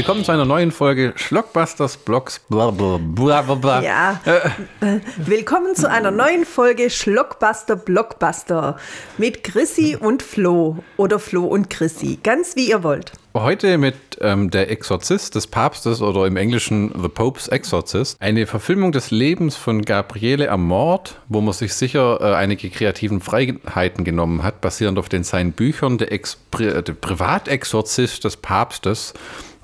Willkommen zu einer neuen Folge Schlockbusters Blogs. Blablabla. Ja. Äh, Willkommen zu einer neuen Folge Schlockbuster Blockbuster mit Chrissy und Flo oder Flo und Chrissy, ganz wie ihr wollt. Heute mit ähm, Der Exorzist des Papstes oder im Englischen The Pope's Exorcist. Eine Verfilmung des Lebens von Gabriele Amort, wo man sich sicher äh, einige kreativen Freiheiten genommen hat, basierend auf den seinen Büchern Der, Ex Pri der Privatexorzist des Papstes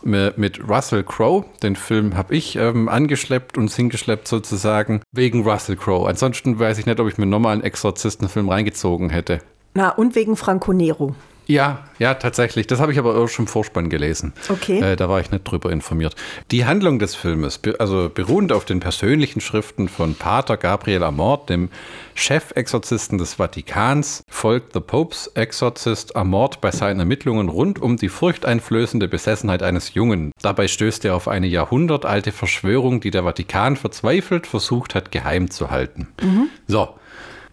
mit Russell Crowe. Den Film habe ich ähm, angeschleppt und hingeschleppt sozusagen wegen Russell Crowe. Ansonsten weiß ich nicht, ob ich mir nochmal einen Exorzistenfilm reingezogen hätte. Na, und wegen Franco Nero. Ja, ja, tatsächlich. Das habe ich aber auch schon im Vorspann gelesen. Okay. Äh, da war ich nicht drüber informiert. Die Handlung des Filmes, also beruhend auf den persönlichen Schriften von Pater Gabriel Amort, dem Chefexorzisten des Vatikans, folgt The Pope's Exorzist Amort bei seinen Ermittlungen rund um die furchteinflößende Besessenheit eines Jungen. Dabei stößt er auf eine jahrhundertalte Verschwörung, die der Vatikan verzweifelt versucht hat, geheim zu halten. Mhm. So.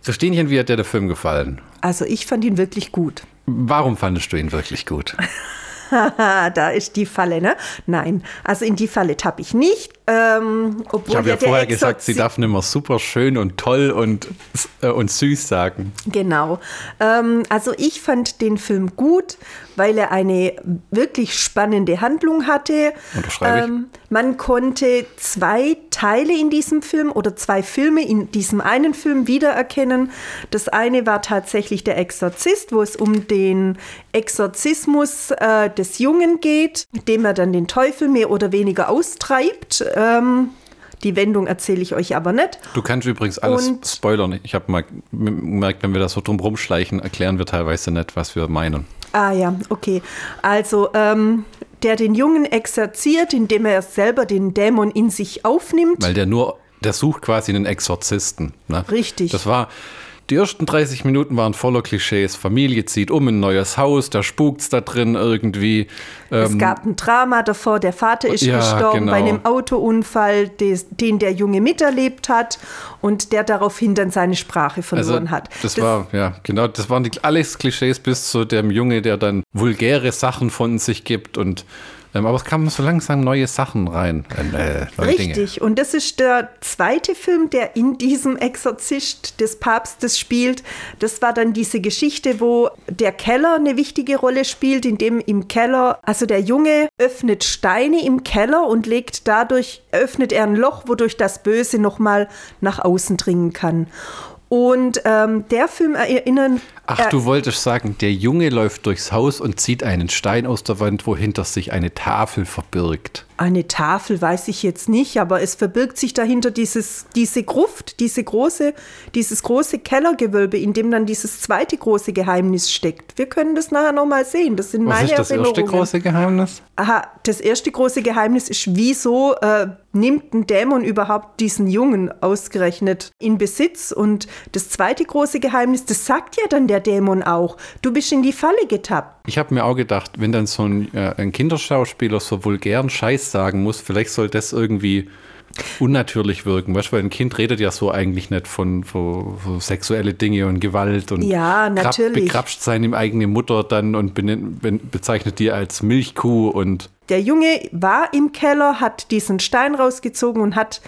Christinchen, wie hat dir der Film gefallen? Also ich fand ihn wirklich gut. Warum fandest du ihn wirklich gut? da ist die Falle, ne? Nein, also in die Falle tappe ich nicht. Ähm, ich habe ja vorher gesagt, sie darf nicht mehr super schön und toll und, äh, und süß sagen. Genau. Ähm, also ich fand den Film gut, weil er eine wirklich spannende Handlung hatte. Unterschreibe ich. Ähm, man konnte zwei Teile in diesem Film oder zwei Filme in diesem einen Film wiedererkennen. Das eine war tatsächlich der Exorzist, wo es um den Exorzismus äh, des Jungen geht, mit dem er dann den Teufel mehr oder weniger austreibt. Ähm, die Wendung erzähle ich euch aber nicht. Du kannst übrigens alles und spoilern. Ich habe mal gemerkt, wenn wir das so drum rumschleichen, erklären wir teilweise nicht, was wir meinen. Ah ja, okay. Also, ähm, der den Jungen exerziert, indem er selber den Dämon in sich aufnimmt. Weil der nur, der sucht quasi einen Exorzisten. Ne? Richtig. Das war, die ersten 30 Minuten waren voller Klischees. Familie zieht um in ein neues Haus, da spukt's da drin irgendwie. es ähm, gab ein Drama davor, der Vater ist ja, gestorben genau. bei einem Autounfall, des, den der Junge miterlebt hat und der daraufhin dann seine Sprache verloren also, hat. Das, das, war, ja, genau, das waren die, alles Klischees bis zu dem Junge, der dann vulgäre Sachen von sich gibt und aber es kamen so langsam neue Sachen rein. Äh, Richtig. Dinge. Und das ist der zweite Film, der in diesem Exorzist des Papstes spielt. Das war dann diese Geschichte, wo der Keller eine wichtige Rolle spielt, in dem im Keller, also der Junge öffnet Steine im Keller und legt dadurch, öffnet er ein Loch, wodurch das Böse nochmal nach außen dringen kann. Und ähm, der Film erinnert. Ach, du wolltest sagen, der Junge läuft durchs Haus und zieht einen Stein aus der Wand, wohinter sich eine Tafel verbirgt. Eine Tafel weiß ich jetzt nicht, aber es verbirgt sich dahinter dieses, diese Gruft, diese große, dieses große Kellergewölbe, in dem dann dieses zweite große Geheimnis steckt. Wir können das nachher nochmal sehen. Das sind Was meine ist das erste große Geheimnis? Aha, das erste große Geheimnis ist, wieso äh, nimmt ein Dämon überhaupt diesen Jungen ausgerechnet in Besitz? Und das zweite große Geheimnis, das sagt ja dann der Dämon auch. Du bist in die Falle getappt. Ich habe mir auch gedacht, wenn dann so ein, äh, ein Kinderschauspieler so vulgären Scheiß sagen muss, vielleicht soll das irgendwie unnatürlich wirken. Weißt du, weil ein Kind redet ja so eigentlich nicht von, von, von sexuelle Dinge und Gewalt und ja, natürlich. bekrapscht seine eigene Mutter dann und bezeichnet die als Milchkuh und der Junge war im Keller, hat diesen Stein rausgezogen und hat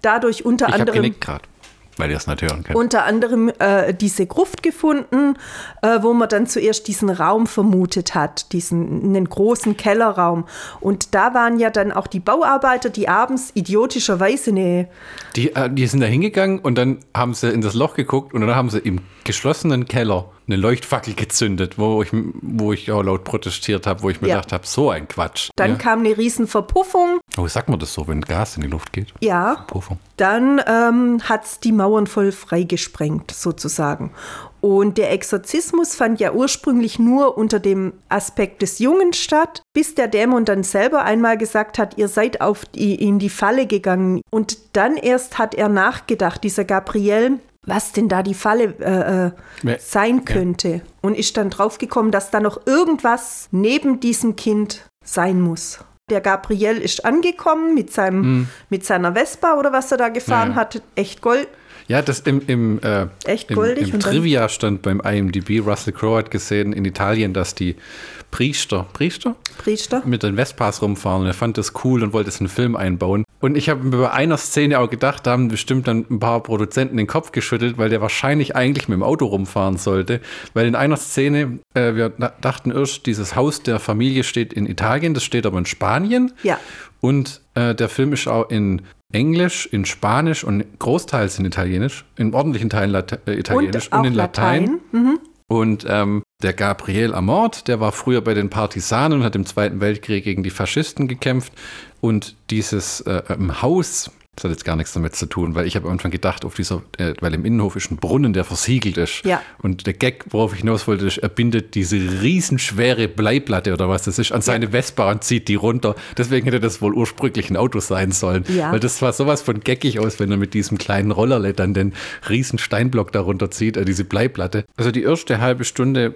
dadurch unter ich anderem. Ich gerade. Weil ihr es nicht hören könnt. Unter anderem äh, diese Gruft gefunden, äh, wo man dann zuerst diesen Raum vermutet hat, diesen einen großen Kellerraum. Und da waren ja dann auch die Bauarbeiter, die abends idiotischerweise eine. Die, äh, die sind da hingegangen und dann haben sie in das Loch geguckt und dann haben sie im geschlossenen Keller eine Leuchtfackel gezündet, wo ich, wo ich auch laut protestiert habe, wo ich mir ja. gedacht habe, so ein Quatsch. Dann ja. kam eine riesen Verpuffung. Oh, sagt man das so, wenn Gas in die Luft geht? Ja. Verpuffung. Dann ähm, hat es die Mauern voll freigesprengt, sozusagen. Und der Exorzismus fand ja ursprünglich nur unter dem Aspekt des Jungen statt, bis der Dämon dann selber einmal gesagt hat, ihr seid auf die, in die Falle gegangen. Und dann erst hat er nachgedacht, dieser Gabriel, was denn da die Falle äh, äh sein könnte. Ja. Und ist dann draufgekommen, dass da noch irgendwas neben diesem Kind sein muss. Der Gabriel ist angekommen mit, seinem, mm. mit seiner Vespa oder was er da gefahren ja, ja. hat. Echt Gold. Ja, das im, im, äh, Echt im, goldig im dann- Trivia stand beim IMDb, Russell Crowe hat gesehen in Italien, dass die Priester, Priester? Priester. mit den Vespas rumfahren und er fand das cool und wollte es in einen Film einbauen. Und ich habe mir bei einer Szene auch gedacht, da haben bestimmt dann ein paar Produzenten den Kopf geschüttelt, weil der wahrscheinlich eigentlich mit dem Auto rumfahren sollte. Weil in einer Szene, äh, wir dachten erst, dieses Haus der Familie steht in Italien, das steht aber in Spanien. Ja. Und äh, der Film ist auch in Englisch, in Spanisch und großteils in Italienisch, in ordentlichen Teilen Late äh, Italienisch Und auch in Latein. Latein. Mhm. Und ähm, der Gabriel Amort, der war früher bei den Partisanen und hat im Zweiten Weltkrieg gegen die Faschisten gekämpft. Und dieses äh, im Haus, das hat jetzt gar nichts damit zu tun, weil ich habe irgendwann gedacht, auf dieser, äh, weil im Innenhof ist ein Brunnen, der versiegelt ist. Ja. Und der Gag, worauf ich hinaus wollte, ist, er bindet diese riesenschwere Bleiplatte oder was das ist an seine Vespa und zieht die runter. Deswegen hätte das wohl ursprünglich ein Auto sein sollen. Ja. Weil das sah sowas von geckig aus, wenn er mit diesem kleinen Rollerle dann den riesen Steinblock darunter zieht, äh, diese Bleiplatte. Also die erste halbe Stunde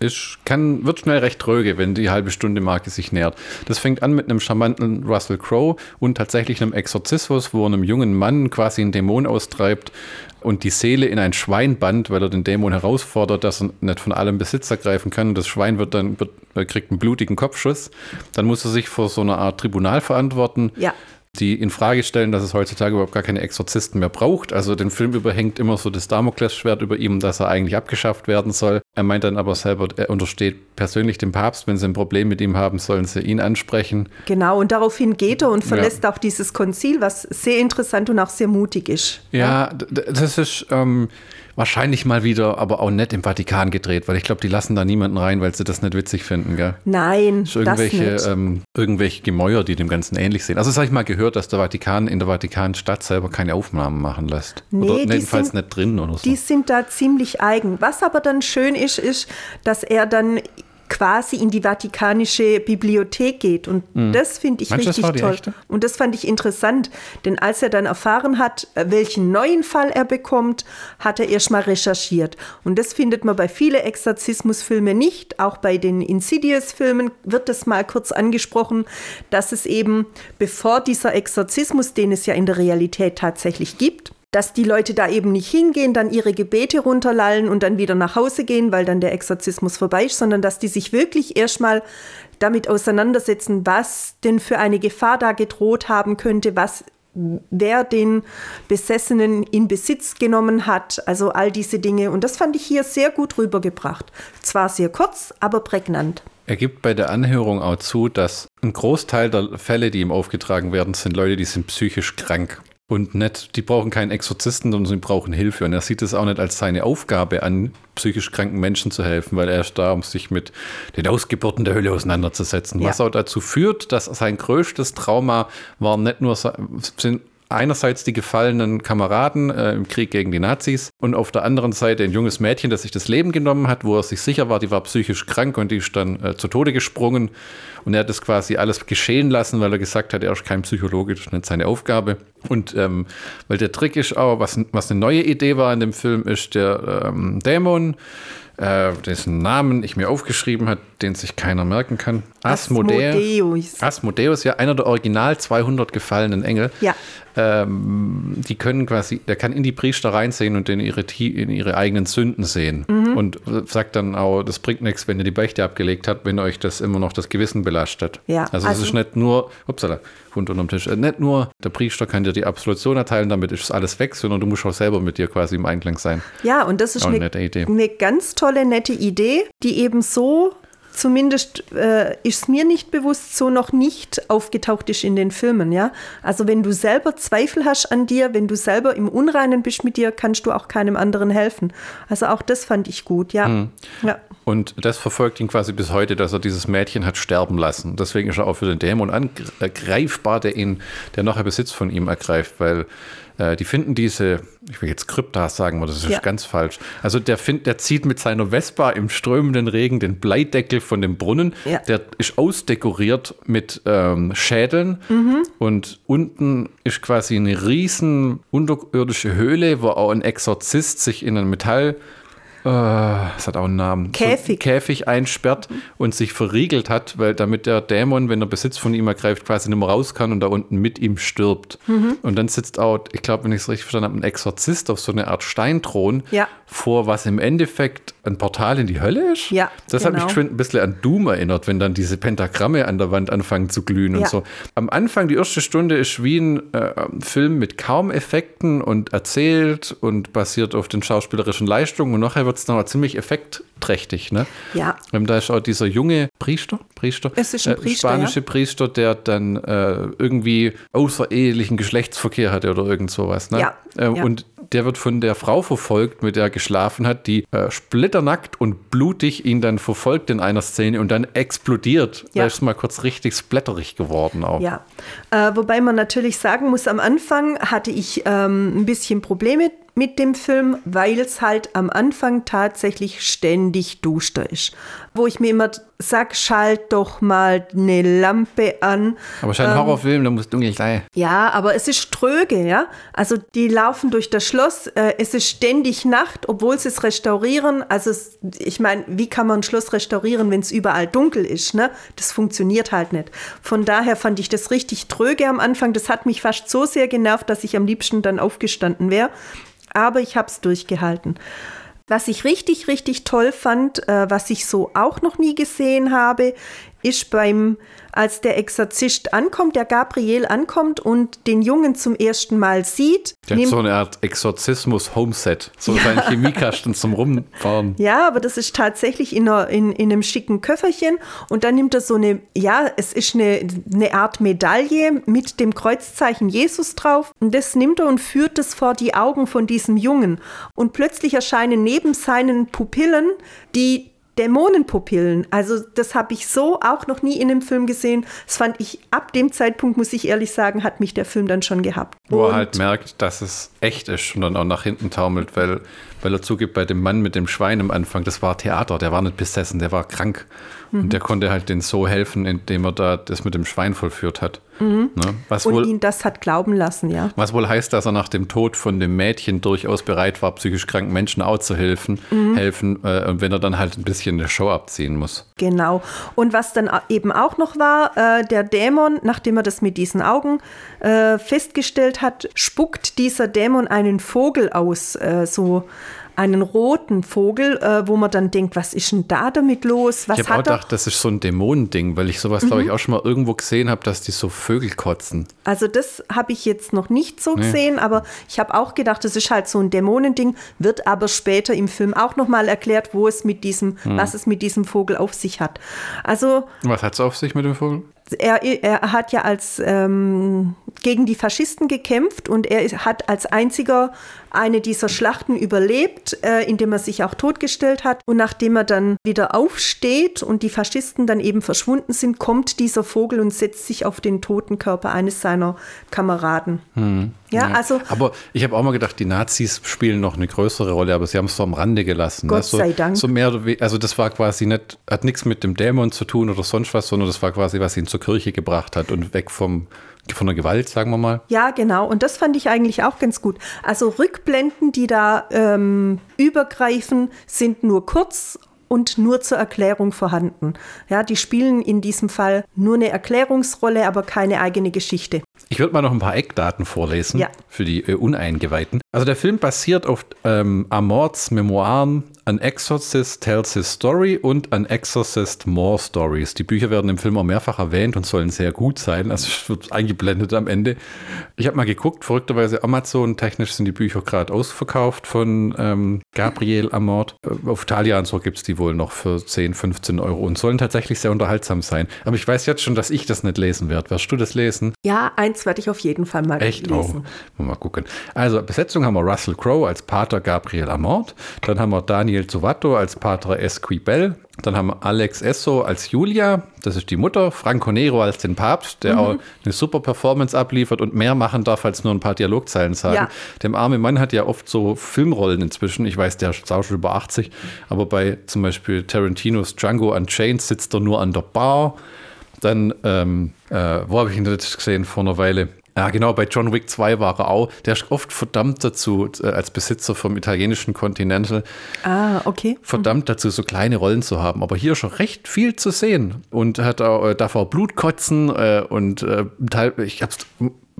ist, kann, wird schnell recht tröge, wenn die halbe Stunde Marke sich nähert. Das fängt an mit einem charmanten Russell Crowe und tatsächlich einem Exorzismus, wo er einem jungen Mann quasi einen Dämon austreibt und die Seele in ein Schwein bannt, weil er den Dämon herausfordert, dass er nicht von allem Besitz ergreifen kann. Das Schwein wird dann, wird, kriegt einen blutigen Kopfschuss. Dann muss er sich vor so einer Art Tribunal verantworten Ja. Die in Frage stellen, dass es heutzutage überhaupt gar keine Exorzisten mehr braucht. Also den Film überhängt immer so das Damoklesschwert über ihm, dass er eigentlich abgeschafft werden soll. Er meint dann aber selber, er untersteht persönlich dem Papst. Wenn sie ein Problem mit ihm haben, sollen sie ihn ansprechen. Genau, und daraufhin geht er und verlässt auch dieses Konzil, was sehr interessant und auch sehr mutig ist. Ja, d- das ist ähm, wahrscheinlich mal wieder, aber auch nicht im Vatikan gedreht, weil ich glaube, die lassen da niemanden rein, weil sie das nicht witzig finden, gell? Nein, So irgendwelche, das nicht. ähm, irgendwelche Gemäuer, die dem Ganzen ähnlich sehen. Also das habe ich mal gehört, dass der Vatikan in der Vatikanstadt selber keine Aufnahmen machen lässt. Nee, oder jedenfalls sind- nicht drin oder so. Die sind da ziemlich eigen. Was aber dann schön ist, ist, dass er dann quasi in die vatikanische Bibliothek geht. Und das finde ich. Meinst richtig toll. echte? Und das fand ich interessant, denn als er dann erfahren hat, äh, welchen neuen Fall er bekommt, hat er erstmal recherchiert. Und das findet man bei vielen Exorzismusfilmen nicht. Auch bei den Insidious-Filmen wird das mal kurz angesprochen, dass es eben, bevor dieser Exorzismus, den es ja in der Realität tatsächlich gibt, dass die Leute da eben nicht hingehen, dann ihre Gebete runterlallen und dann wieder nach Hause gehen, weil dann der Exorzismus vorbei ist, sondern dass die sich wirklich erstmal damit auseinandersetzen, was denn für eine Gefahr da gedroht haben könnte, was wer den Besessenen in Besitz genommen hat, also all diese Dinge. Und das fand ich hier sehr gut rübergebracht. Zwar sehr kurz, aber prägnant. Er gibt bei der Anhörung auch zu, dass ein Großteil der Fälle, die ihm aufgetragen werden, sind Leute, die sind psychisch krank. Und nicht, die brauchen keinen Exorzisten, sondern sie brauchen Hilfe. Und er sieht es auch nicht als seine Aufgabe an, psychisch kranken Menschen zu helfen, weil er ist da, um sich mit den Ausgeburten der Hölle auseinanderzusetzen. Ja. Was auch dazu führt, dass sein größtes Trauma war nicht nur, sind einerseits die gefallenen Kameraden äh, im Krieg gegen die Nazis und auf der anderen Seite ein junges Mädchen, das sich das Leben genommen hat, wo er sich sicher war, die war psychisch krank und die ist dann äh, zu Tode gesprungen. Und er hat das quasi alles geschehen lassen, weil er gesagt hat, er ist kein Psychologe, das ist nicht seine Aufgabe. Und ähm, weil der Trick ist auch, was, was eine neue Idee war in dem Film, ist der ähm, Dämon, äh, dessen Namen ich mir aufgeschrieben habe, den sich keiner merken kann. Asmodeus. Asmodeus. Asmodeus, ja, einer der original 200 gefallenen Engel. Ja. Ähm, die können quasi, der kann in die Priester reinsehen und in ihre, in ihre eigenen Sünden sehen. Mhm. Und sagt dann auch, das bringt nichts, wenn ihr die Beichte abgelegt habt, wenn euch das immer noch das Gewissen belastet. Ja, also, also- es ist nicht nur, upsala, Hund unterm Tisch, äh, nicht nur der Priester kann dir die Absolution erteilen, damit ist alles weg, sondern du musst auch selber mit dir quasi im Einklang sein. Ja, und das ist Auch eine eine, eine ganz tolle, nette Idee, die eben so, zumindest äh, ist mir nicht bewusst, so noch nicht aufgetaucht ist in den Filmen. Ja? Also wenn du selber Zweifel hast an dir, wenn du selber im Unreinen bist mit dir, kannst du auch keinem anderen helfen. Also auch das fand ich gut, ja. Hm. ja. Und das verfolgt ihn quasi bis heute, dass er dieses Mädchen hat sterben lassen. Deswegen ist er auch für den Dämon angreifbar, der ihn, der nachher Besitz von ihm ergreift, weil äh, die finden diese, ich will jetzt Kryptas sagen, aber das ist Ja. ganz falsch. Also der, find, der zieht mit seiner Vespa im strömenden Regen den Bleideckel von dem Brunnen. Ja. Der ist ausdekoriert mit ähm, Schädeln und unten ist quasi eine riesen unterirdische Höhle, wo auch ein Exorzist sich in ein Metall es hat auch einen Namen. Käfig. So Käfig einsperrt mhm. und sich verriegelt hat, weil damit der Dämon, wenn er Besitz von ihm ergreift, quasi nicht mehr raus kann und da unten mit ihm stirbt. Mhm. Und dann sitzt auch, ich glaube, wenn ich es richtig verstanden habe, ein Exorzist auf so eine Art Steinthron ja. vor, was im Endeffekt ein Portal in die Hölle ist. Ja, das genau. hat mich schon ein bisschen an Doom erinnert, wenn dann diese Pentagramme an der Wand anfangen zu glühen ja. und so. Am Anfang, die erste Stunde, ist wie ein äh, Film mit kaum Effekten und erzählt und basiert auf den schauspielerischen Leistungen und nachher wird wird es noch ziemlich effektträchtig. Ne? Ja. Ähm, da ist auch dieser junge Priester, Priester, äh, Priester spanische ja. Priester, der dann äh, irgendwie außerehelichen Geschlechtsverkehr hatte oder irgend sowas. Ne? Ja. Ähm, ja. Und der wird von der Frau verfolgt, mit der er geschlafen hat, die äh, splitternackt und blutig ihn dann verfolgt in einer Szene und dann explodiert. Ja. Da ist mal kurz richtig splatterig geworden auch. Ja, äh, wobei man natürlich sagen muss, am Anfang hatte ich ähm, ein bisschen Probleme mit dem Film, weil es halt am Anfang tatsächlich ständig duster ist. Wo ich mir immer sag, schalt doch mal eine Lampe an. Aber es ist ein ähm, Horrorfilm, da muss dunkel sein. Ja, aber es ist tröge, ja. Also die laufen durch das Schloss, äh, es ist ständig Nacht, obwohl sie es restaurieren. Also es, ich meine, wie kann man ein Schloss restaurieren, wenn es überall dunkel ist, ne? Das funktioniert halt nicht. Von daher fand ich das richtig tröge am Anfang. Das hat mich fast so sehr genervt, dass ich am liebsten dann aufgestanden wäre aber ich habe es durchgehalten. Was ich richtig, richtig toll fand, äh, was ich so auch noch nie gesehen habe, ist beim als der Exorzist ankommt, der Gabriel ankommt und den Jungen zum ersten Mal sieht. Der hat so eine Art Exorzismus-Homeset, so ja. ein Chemiekasten zum Rumfahren. Ja, aber das ist tatsächlich in, einer, in, in, einem schicken Köfferchen und dann nimmt er so eine, ja, es ist eine, eine Art Medaille mit dem Kreuzzeichen Jesus drauf und das nimmt er und führt es vor die Augen von diesem Jungen und plötzlich erscheinen neben seinen Pupillen die Dämonenpupillen. Also das habe ich so auch noch nie in einem Film gesehen. Das fand ich ab dem Zeitpunkt, muss ich ehrlich sagen, hat mich der Film dann schon gehabt. Wo er halt merkt, dass es echt ist und dann auch nach hinten taumelt, weil, weil er zugibt, bei dem Mann mit dem Schwein am Anfang, das war Theater, der war nicht besessen, der war krank. Mhm. Und der konnte halt den so helfen, indem er da das mit dem Schwein vollführt hat. Mhm. Ne? Was und wohl, ihn das hat glauben lassen, ja. Was wohl heißt, dass er nach dem Tod von dem Mädchen durchaus bereit war, psychisch kranken Menschen auch zu helfen, mhm. helfen äh, und wenn er dann halt ein bisschen eine Show abziehen muss. Genau. Und was dann eben auch noch war, äh, der Dämon, nachdem er das mit diesen Augen äh, festgestellt hat, spuckt dieser Dämon einen Vogel aus, äh, so einen roten Vogel, äh, wo man dann denkt, was ist denn da damit los? Was ich habe auch gedacht, das ist so ein Dämonending, weil ich sowas, mhm. glaube ich, auch schon mal irgendwo gesehen habe, dass die so Vögel kotzen. Also das habe ich jetzt noch nicht so nee. gesehen, aber ich habe auch gedacht, das ist halt so ein Dämonending, wird aber später im Film auch nochmal erklärt, wo es mit diesem, mhm. was es mit diesem Vogel auf sich hat. Also. Was hat es auf sich mit dem Vogel? er, er hat ja als ähm, gegen die Faschisten gekämpft und er hat als einziger eine dieser Schlachten überlebt, äh, indem er sich auch totgestellt hat. Und nachdem er dann wieder aufsteht und die Faschisten dann eben verschwunden sind, kommt dieser Vogel und setzt sich auf den toten Körper eines seiner Kameraden. Hm. Ja, ja, also. Aber ich habe auch mal gedacht, die Nazis spielen noch eine größere Rolle, aber sie haben es so am Rande gelassen. Gott so, sei Dank. So mehr, also das war quasi nicht, hat nichts mit dem Dämon zu tun oder sonst was, sondern das war quasi, was ihn zur Kirche gebracht hat und weg vom von der Gewalt, sagen wir mal. Ja, genau. Und das fand ich eigentlich auch ganz gut. Also Rückblenden, die da ähm, übergreifen, sind nur kurz und nur zur Erklärung vorhanden. Ja, die spielen in diesem Fall nur eine Erklärungsrolle, aber keine eigene Geschichte. Ich würde mal noch ein paar Eckdaten vorlesen ja. für die äh, Uneingeweihten. Also der Film basiert auf ähm, Amorts Memoiren An Exorcist Tells His Story und An Exorcist More Stories. Die Bücher werden im Film auch mehrfach erwähnt und sollen sehr gut sein. Also es wird eingeblendet am Ende. Ich habe mal geguckt, verrückterweise Amazon, technisch sind die Bücher gerade ausverkauft von ähm, Gabriel Amort. Äh, auf Thalia und so gibt es die wohl noch für 10, 15 Euro und sollen tatsächlich sehr unterhaltsam sein. Aber ich weiß jetzt schon, dass ich das nicht lesen werde. Wirst du das lesen? Ja, eins werde ich auf jeden Fall mal Echt? lesen. Oh, mal gucken. Also Besetzung haben wir Russell Crowe als Pater Gabriel Amort. Dann haben wir Daniel Zovato als Pater Esquibel. Dann haben wir Alex Esso als Julia, das ist die Mutter, Franco Nero als den Papst, der mhm. auch eine super Performance abliefert und mehr machen darf, als nur ein paar Dialogzeilen sagen. Ja. Dem armen Mann hat ja oft so Filmrollen inzwischen. Ich weiß, der ist auch schon über 80, aber bei zum Beispiel Tarantinos Django Unchained sitzt er nur an der Bar. Dann, ähm, äh, wo habe ich ihn jetzt gesehen vor einer Weile? Ja, genau, bei John Wick 2 war er auch. Der ist oft verdammt dazu, äh, als Besitzer vom italienischen Continental, Ah, okay. verdammt dazu, so kleine Rollen zu haben. Aber hier schon recht viel zu sehen. Und hat auch, äh, darf auch Blut kotzen äh, und äh, ich hab's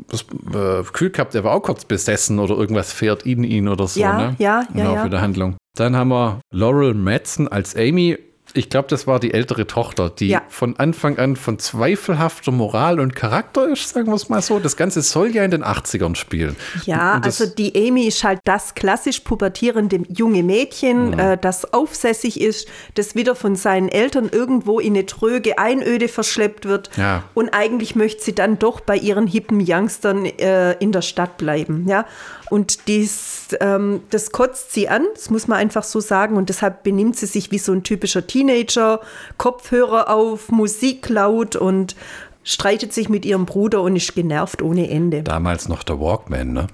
das äh, Gefühl gehabt, er war auch kurz besessen oder irgendwas fährt in ihn oder so. Ja, ne? ja, Im ja, Laufe ja. der Handlung. Dann haben wir Laurel Madsen als Amy. Ich glaube, das war die ältere Tochter, die Ja. von Anfang an von zweifelhafter Moral und Charakter ist, sagen wir es mal so. Das Ganze soll ja in den 80ern spielen. Ja, also die Amy ist halt das klassisch pubertierende junge Mädchen, Mhm. äh, das aufsässig ist, das wieder von seinen Eltern irgendwo in eine tröge Einöde verschleppt wird. Ja. Und eigentlich möchte sie dann doch bei ihren hippen Youngstern äh, in der Stadt bleiben. Ja? Und dies, ähm, das kotzt sie an, das muss man einfach so sagen. Und deshalb benimmt sie sich wie so ein typischer Teenager, Kopfhörer auf, Musik laut und streitet sich mit ihrem Bruder und ist genervt ohne Ende. Damals noch der Walkman, ne?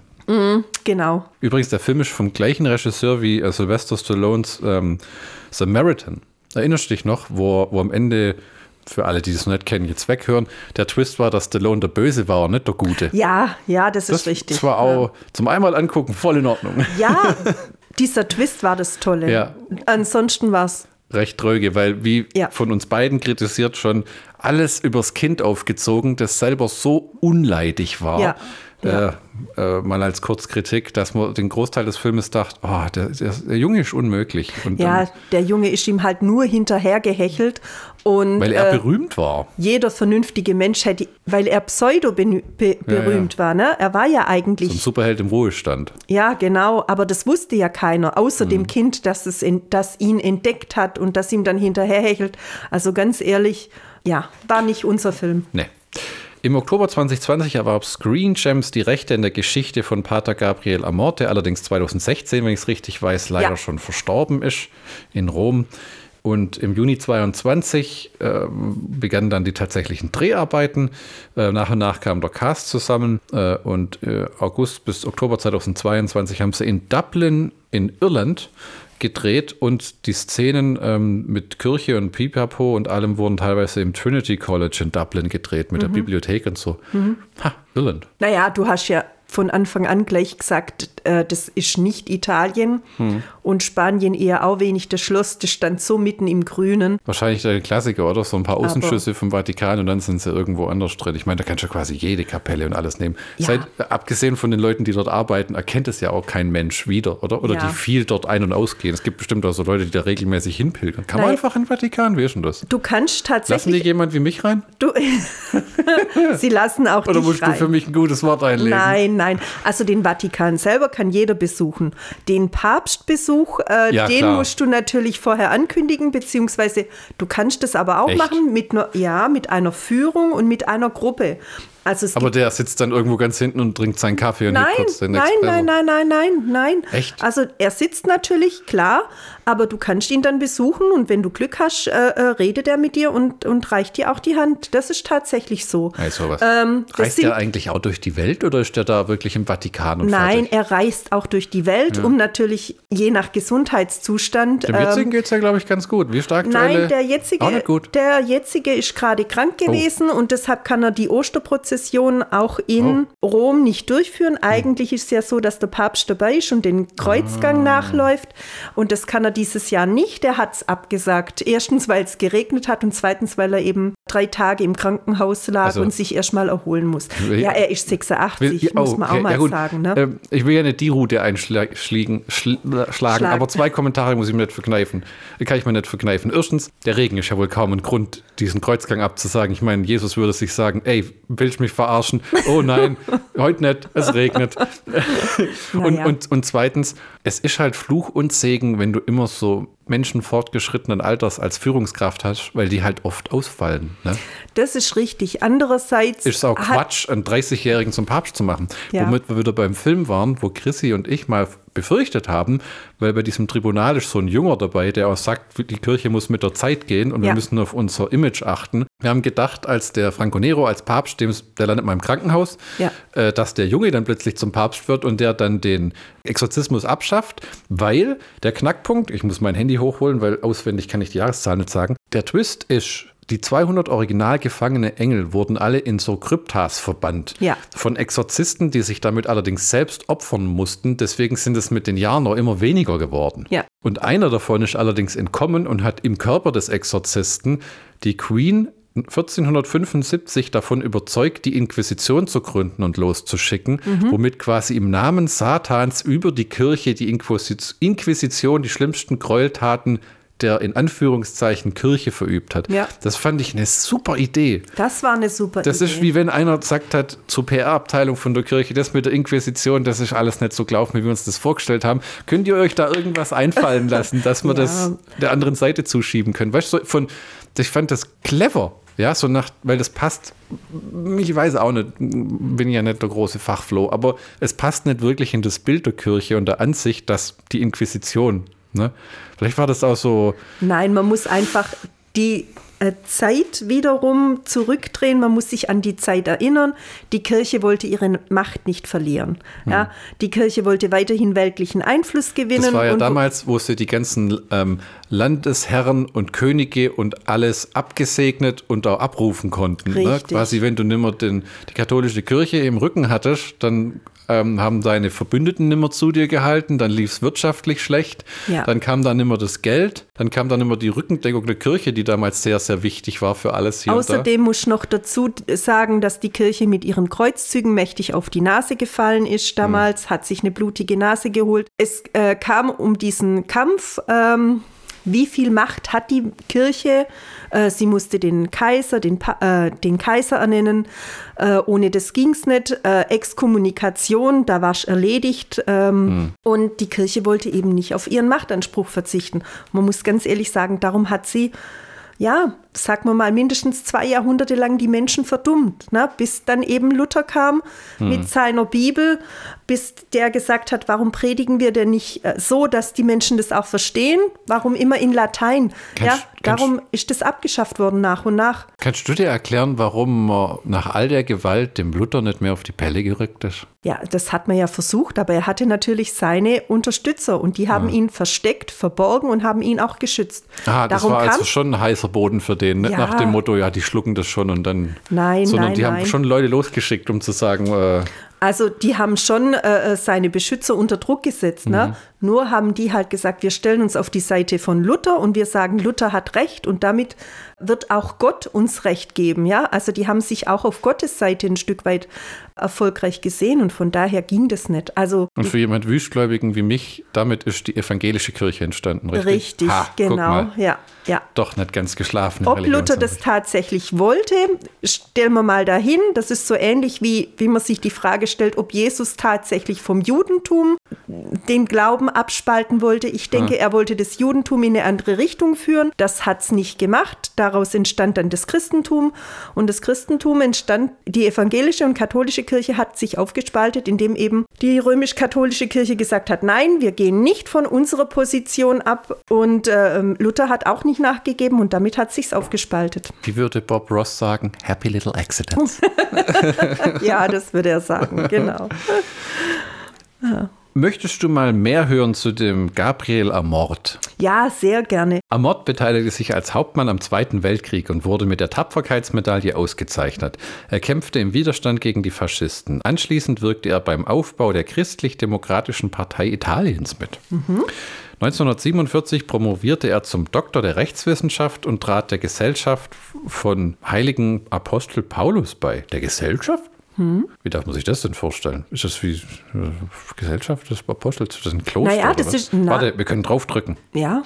Genau. Übrigens, der Film ist vom gleichen Regisseur wie äh, Sylvester Stallones ähm, Samaritan. Erinnerst du dich noch, wo, wo am Ende, für alle, die das noch nicht kennen, jetzt weghören, der Twist war, dass Stallone der Böse war und nicht der Gute. Ja, ja, das ist das, richtig. Das war auch zum einmal angucken voll in Ordnung. Ja, dieser Twist war das Tolle. Ja. Ansonsten war es. Recht tröge, weil wie Ja. von uns beiden kritisiert schon alles übers Kind aufgezogen, das selber so unleidig war. Ja. Äh, äh, mal als Kurzkritik, dass man den Großteil des Filmes dachte, oh, der, der, der Junge ist unmöglich. Und Ja, dann, der Junge ist ihm halt nur hinterhergehechelt und weil er äh, berühmt war. jeder vernünftige Mensch hätte, weil er pseudo benü- be Ja, berühmt war, ne? Er war ja So ein eigentlich, Superheld im Ruhestand. ja genau, aber das wusste ja keiner, außer Mhm. dem Kind, das, es in, das ihn entdeckt hat und das ihm dann hinterherhechelt. Also ganz ehrlich, ja, war nicht unser Film. Nee. Im Oktober 2020 erwarb Screen Gems die Rechte in der Geschichte von Pater Gabriel Amorte, allerdings 2016, wenn ich es richtig weiß, leider Ja. schon verstorben ist in Rom. Und im Juni 22 äh, begannen dann die tatsächlichen Dreharbeiten. Äh, nach und nach kam der Cast zusammen. Äh, und äh, August bis Oktober 2022 haben sie in Dublin in Irland gedreht und die Szenen ähm, mit Kirche und Pipapo und allem wurden teilweise im Trinity College in Dublin gedreht mit der Bibliothek und so. Ha, Irland. Naja, du hast ja von Anfang an gleich gesagt, äh, das ist nicht Italien Hm. und Spanien eher auch wenig. Das Schloss, das stand so mitten im Grünen. Wahrscheinlich der Klassiker, oder? So ein paar Außenschüsse vom Vatikan und dann sind sie irgendwo anders drin. Ich meine, da kannst du quasi jede Kapelle und alles nehmen. Ja. Seit, abgesehen von den Leuten, die dort arbeiten, erkennt es ja auch kein Mensch wieder, oder? Oder Ja. die viel dort ein- und ausgehen. Es gibt bestimmt auch so Leute, die da regelmäßig hinpilgern. Kann man Nein. einfach in den Vatikan? Wie ist denn das? Du kannst Lassen die tatsächlich. jemand wie mich rein? Du, sie lassen auch Oder musst rein. du für mich ein gutes Wort einlegen? Nein, nein. Also den Vatikan selber kann jeder besuchen. Den Papstbesuch, äh, Ja, den klar. musst du natürlich vorher ankündigen, beziehungsweise du kannst das aber auch Echt? machen mit ja, mit einer Führung und mit einer Gruppe. Also Aber der sitzt dann irgendwo ganz hinten und trinkt seinen Kaffee und Nein, kurz den nein, nein, nein, nein, nein, nein. Echt? Also er sitzt natürlich, klar, aber du kannst ihn dann besuchen und wenn du Glück hast, äh, äh, redet er mit dir und, und reicht dir auch die Hand. Das ist tatsächlich so. Hey, sowas. Ähm, Reist sind- der eigentlich auch durch die Welt oder ist der da wirklich im Vatikan und Nein, fertig? er reist auch durch die Welt, um natürlich je nach Gesundheitszustand. Dem ähm, jetzigen geht es ja, glaube ich, ganz gut. Wie aktuelle? Nein, der jetzige, Auch nicht gut. Oh. der jetzige ist gerade krank gewesen und deshalb kann er die Osterprozession auch in Oh. Rom nicht durchführen. Eigentlich ist es ja so, dass der Papst dabei ist und den Kreuzgang Ah. nachläuft und das kann er dieses Jahr nicht. Er hat es abgesagt. Erstens, weil es geregnet hat und zweitens, weil er eben drei Tage im Krankenhaus lag Also- und sich erstmal erholen muss. Ja, er ist 86, Will- muss oh, man okay, auch mal ja sagen. Ne? Ähm, ich will ja nicht die Route einschlagen, schlagen, Schlagen. aber zwei Kommentare muss ich mir nicht verkneifen. Kann ich mir nicht verkneifen. Erstens, der Regen ist ja wohl kaum ein Grund, diesen Kreuzgang abzusagen. Ich meine, Jesus würde sich sagen, ey, willst du mich verarschen? Oh nein, heute nicht, es regnet. und, Naja. und, und zweitens, es ist halt Fluch und Segen, wenn du immer so Menschen fortgeschrittenen Alters als Führungskraft hast, weil die halt oft ausfallen. Ne? Das ist richtig. Andererseits ist auch Quatsch, einen 30-Jährigen zum Papst zu machen. Ja. Womit wir wieder beim Film waren, wo Chrissy und ich mal befürchtet haben, weil bei diesem Tribunal ist so ein Junger dabei, der auch sagt, die Kirche muss mit der Zeit gehen und wir Ja. müssen auf unser Image achten. Wir haben gedacht, als der Franco Nero als Papst, dem, der landet mal im Krankenhaus, Ja. äh, dass der Junge dann plötzlich zum Papst wird und der dann den Exorzismus abschafft, weil der Knackpunkt, ich muss mein Handy hochholen, weil auswendig kann ich die Jahreszahl nicht sagen, der Twist ist, die 200 original gefangene Engel wurden alle in so Kryptas verbannt. Ja. Von Exorzisten, die sich damit allerdings selbst opfern mussten. Deswegen sind es mit den Jahren noch immer weniger geworden. Ja. Und einer davon ist allerdings entkommen und hat im Körper des Exorzisten die Queen 1475 davon überzeugt, die Inquisition zu gründen und loszuschicken, womit quasi im Namen Satans über die Kirche die Inquisi- Inquisition, die schlimmsten Gräueltaten der in Anführungszeichen Kirche verübt hat. Ja. Das fand ich eine super Idee. Das war eine super Das Idee. ist wie wenn einer gesagt hat zur PR-Abteilung von der Kirche, das mit der Inquisition, das ist alles nicht so gelaufen, wie wir uns das vorgestellt haben. Könnt ihr euch da irgendwas einfallen lassen, dass wir Ja. das der anderen Seite zuschieben können? Weißt du, so von, ich fand das clever. Ja, so nach, weil das passt, ich weiß auch nicht, bin ja nicht der große Fachfloh, aber es passt nicht wirklich in das Bild der Kirche und der Ansicht, dass die Inquisition, ne? Vielleicht war das auch so, Nein, man muss einfach die äh, Zeit wiederum zurückdrehen. Man muss sich an die Zeit erinnern. Die Kirche wollte ihre Macht nicht verlieren. Ja, die Kirche wollte weiterhin weltlichen Einfluss gewinnen. Hm. Das war ja damals, wo sie die ganzen ähm, Landesherren und Könige und alles abgesegnet und auch abrufen konnten. Ne? Quasi, wenn du nimmer den, die katholische Kirche im Rücken hattest, dann ähm, haben deine Verbündeten nimmer zu dir gehalten, dann lief es wirtschaftlich schlecht, Ja. dann kam dann immer das Geld, dann kam dann immer die Rückendeckung der Kirche, die damals sehr, sehr wichtig war für alles hier. Außerdem muss ich noch dazu sagen, dass die Kirche mit ihren Kreuzzügen mächtig auf die Nase gefallen ist damals, hat sich eine blutige Nase geholt. Es äh, kam um diesen Kampf. Ähm, wie viel Macht hat die Kirche? Äh, sie musste den Kaiser, den, Pa- äh, den Kaiser ernennen. Äh, ohne das ging es nicht. Äh, Exkommunikation, da war es erledigt. Ähm, Und die Kirche wollte eben nicht auf ihren Machtanspruch verzichten. Man muss ganz ehrlich sagen, darum hat sie ja, sagen wir mal, mindestens zwei Jahrhunderte lang die Menschen verdummt, ne? bis dann eben Luther kam mit seiner Bibel, bis der gesagt hat, warum predigen wir denn nicht äh, so, dass die Menschen das auch verstehen? Warum immer in Latein? Kannst- ja, kannst- darum ist das abgeschafft worden nach und nach. Kannst du dir erklären, warum man nach all der Gewalt dem Luther nicht mehr auf die Pelle gerückt ist? Ja, das hat man ja versucht, aber er hatte natürlich seine Unterstützer und die haben ihn versteckt, verborgen und haben ihn auch geschützt. Ah, das Darum war also schon ein heißer Boden für den, nicht Ja. nach dem Motto, ja, die schlucken das schon und dann. Nein, sondern nein, die haben nein. schon Leute losgeschickt, um zu sagen, äh, Also die haben schon äh, seine Beschützer unter Druck gesetzt. Ne? Nur haben die halt gesagt, wir stellen uns auf die Seite von Luther und wir sagen, Luther hat Recht und damit wird auch Gott uns Recht geben. Ja? Also die haben sich auch auf Gottes Seite ein Stück weit erfolgreich gesehen und von daher ging das nicht. Also und für jemand Wüstgläubigen wie mich, damit ist die evangelische Kirche entstanden, richtig? richtig, Ha, genau. Ja, ja. Doch nicht ganz geschlafen. Ob Luther das tatsächlich wollte, stellen wir mal dahin. Das ist so ähnlich wie, wie man sich die Frage stellt, ob Jesus tatsächlich vom Judentum den Glauben abspalten wollte. Ich denke, er wollte das Judentum in eine andere Richtung führen. Das hat es nicht gemacht. Daraus entstand dann das Christentum. Und das Christentum entstand, die evangelische und katholische Kirche hat sich aufgespaltet, indem eben die römisch-katholische Kirche gesagt hat, nein, wir gehen nicht von unserer Position ab. Und ähm, Luther hat auch nicht nachgegeben und damit hat sich's aufgespaltet. Wie würde Bob Ross sagen? Happy little accidents. Ja, das würde er sagen, genau. Möchtest du mal mehr hören zu dem Gabriel Amort? Ja, sehr gerne. Amort beteiligte sich als Hauptmann am Zweiten Weltkrieg und wurde mit der Tapferkeitsmedaille ausgezeichnet. Er kämpfte im Widerstand gegen die Faschisten. Anschließend wirkte er beim Aufbau der Christlich-Demokratischen Partei Italiens mit. 1947 promovierte er zum Doktor der Rechtswissenschaft und trat der Gesellschaft von heiligen Apostel Paulus bei. Der Gesellschaft? Wie darf man sich das denn vorstellen? Ist das wie äh, Gesellschaft des Apostels? Ist das ein Kloster? Naja, das ist- na- Warte, wir können draufdrücken. Ja,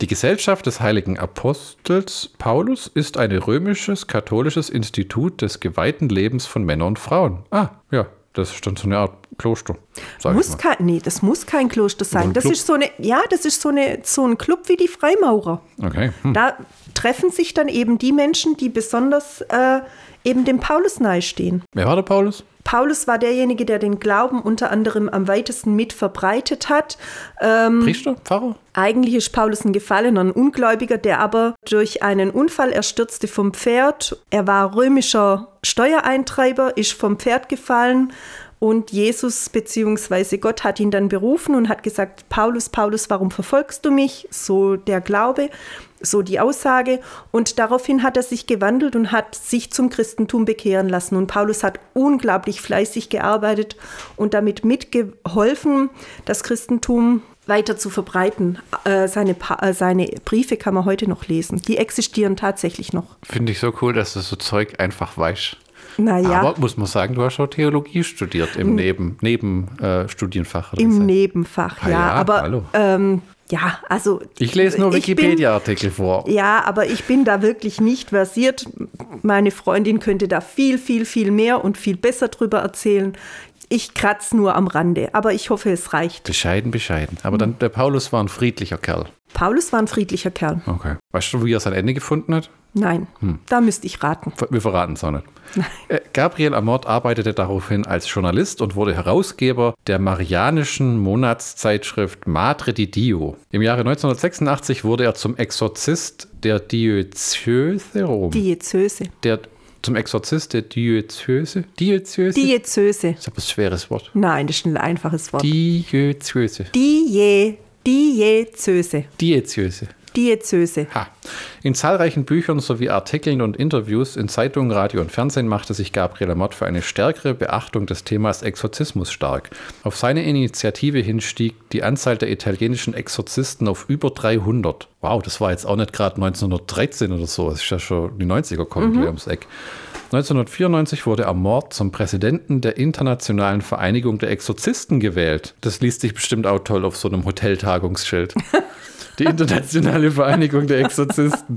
Die Gesellschaft des heiligen Apostels Paulus ist ein römisches katholisches Institut des geweihten Lebens von Männern und Frauen. Ah, ja, das ist dann so eine Art Kloster. Muss kein, nee, das muss kein Kloster sein. ein Das Club. ist so eine, ja, das ist so eine, so ein Club wie die Freimaurer. Okay. Hm. Da treffen sich dann eben die Menschen, die besonders äh, eben dem Paulus nahestehen. Wer war der Paulus? Paulus war derjenige, der den Glauben unter anderem am weitesten mit verbreitet hat. Ähm, Priester? Pfarrer? Eigentlich ist Paulus ein Gefallener, ein Ungläubiger, der aber durch einen Unfall, er stürzte vom Pferd. Er war römischer Steuereintreiber, ist vom Pferd gefallen Und Jesus bzw. Gott hat ihn dann berufen und hat gesagt, Paulus, Paulus, warum verfolgst du mich? So der Glaube, so die Aussage. Und daraufhin hat er sich gewandelt und hat sich zum Christentum bekehren lassen. Und Paulus hat unglaublich fleißig gearbeitet und damit mitgeholfen, das Christentum weiter zu verbreiten. Äh, seine, äh, seine Briefe kann man heute noch lesen. Die existieren tatsächlich noch. Finde ich so cool, dass du so Zeug einfach weißt. Naja. Aber muss man sagen, du hast auch Theologie studiert im Neben, Nebenstudienfach. Äh, Im Nebenfach, Ah ja. ja, aber hallo. ähm, ja, also. Ich lese nur Wikipedia-Artikel vor. Ja, aber ich bin da wirklich nicht versiert. Meine Freundin könnte da viel, viel, viel mehr und viel besser drüber erzählen. Ich kratze nur am Rande, aber ich hoffe, es reicht. Bescheiden, bescheiden. Aber dann, der Paulus war ein friedlicher Kerl. Paulus war ein friedlicher Kerl. Okay. Weißt du, wie er sein Ende gefunden hat? Nein, Hm. da müsste ich raten. Wir verraten es auch nicht. Äh, Gabriel Amort arbeitete daraufhin als Journalist und wurde Herausgeber der marianischen Monatszeitschrift Madre di Dio. Im Jahre 1986 wurde er zum Exorzist der Diözese Rom. Diözese. der, zum Exorzist der Diözese? Diözese? Diözese. Das ist aber ein schweres Wort. Nein, das ist ein einfaches Wort. Diözese. Die Diözese. Diözese. Diözese. Ha. In zahlreichen Büchern sowie Artikeln und Interviews in Zeitungen, Radio und Fernsehen machte sich Gabriel Amott für eine stärkere Beachtung des Themas Exorzismus stark. Auf seine Initiative hin stieg die Anzahl der italienischen Exorzisten auf über 300. Wow, das war jetzt auch nicht gerade 1913 oder so. Es ist ja schon die 90er kommen gleich ums Eck. 1994 wurde Amort zum Präsidenten der Internationalen Vereinigung der Exorzisten gewählt. Das liest sich bestimmt auch toll auf so einem Hoteltagungsschild. Die Internationale Vereinigung der Exorzisten.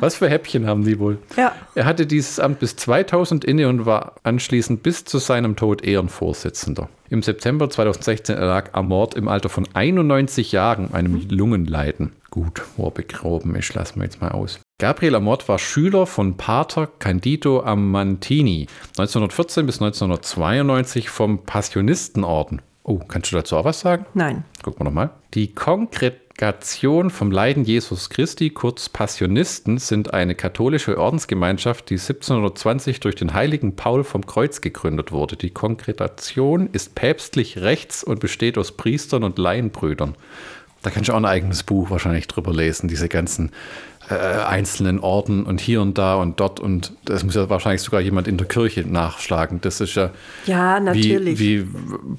Was für Häppchen haben die wohl? Ja. Er hatte dieses Amt bis 2000 inne und war anschließend bis zu seinem Tod Ehrenvorsitzender. Im September 2016 erlag Amort im Alter von 91 Jahren einem Lungenleiden. Gut, wo er begraben ist, lassen wir jetzt mal aus. Gabriel Amort war Schüler von Pater Candido Amantini, 1914 bis 1992 vom Passionistenorden. Oh, kannst du dazu auch was sagen? Nein. Gucken wir nochmal. Die Kongregation vom Leiden Jesus Christi, kurz Passionisten, sind eine katholische Ordensgemeinschaft, die 1720 durch den heiligen Paul vom Kreuz gegründet wurde. Die Kongregation ist päpstlich rechts und besteht aus Priestern und Laienbrüdern. Da kannst du auch ein eigenes Buch wahrscheinlich drüber lesen, diese ganzen äh, einzelnen Orden und hier und da und dort. Und das muss ja wahrscheinlich sogar jemand in der Kirche nachschlagen. Das ist ja, Ja, natürlich. wie, wie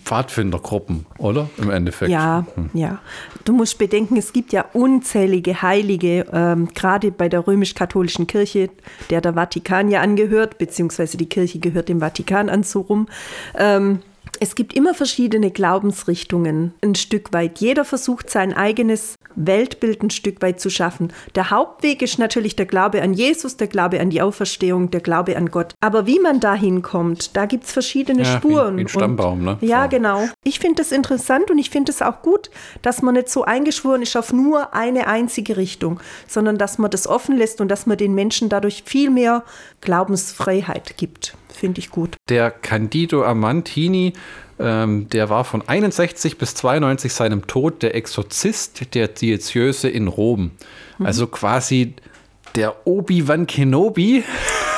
Pfadfindergruppen, oder? Im Endeffekt. Ja, ja. Du musst bedenken, es gibt ja unzählige Heilige, ähm, gerade bei der römisch-katholischen Kirche, der der Vatikan ja angehört, beziehungsweise die Kirche gehört dem Vatikan an so rum. Ähm, es gibt immer verschiedene Glaubensrichtungen, ein Stück weit. Jeder versucht sein eigenes Weltbild ein Stück weit zu schaffen. Der Hauptweg ist natürlich der Glaube an Jesus, der Glaube an die Auferstehung, der Glaube an Gott. Aber wie man da hinkommt, da gibt es verschiedene Ja, wie- Spuren. wie ein Stammbaum, ne? Ja, So. genau. Ich finde das interessant und ich finde es auch gut, dass man nicht so eingeschworen ist auf nur eine einzige Richtung, sondern dass man das offen lässt und dass man den Menschen dadurch viel mehr Glaubensfreiheit gibt. Finde ich gut. Der Candido Amantini, ähm, der war von 61 bis 92 seinem Tod der Exorzist der Diözese in Rom. Also quasi der Obi-Wan Kenobi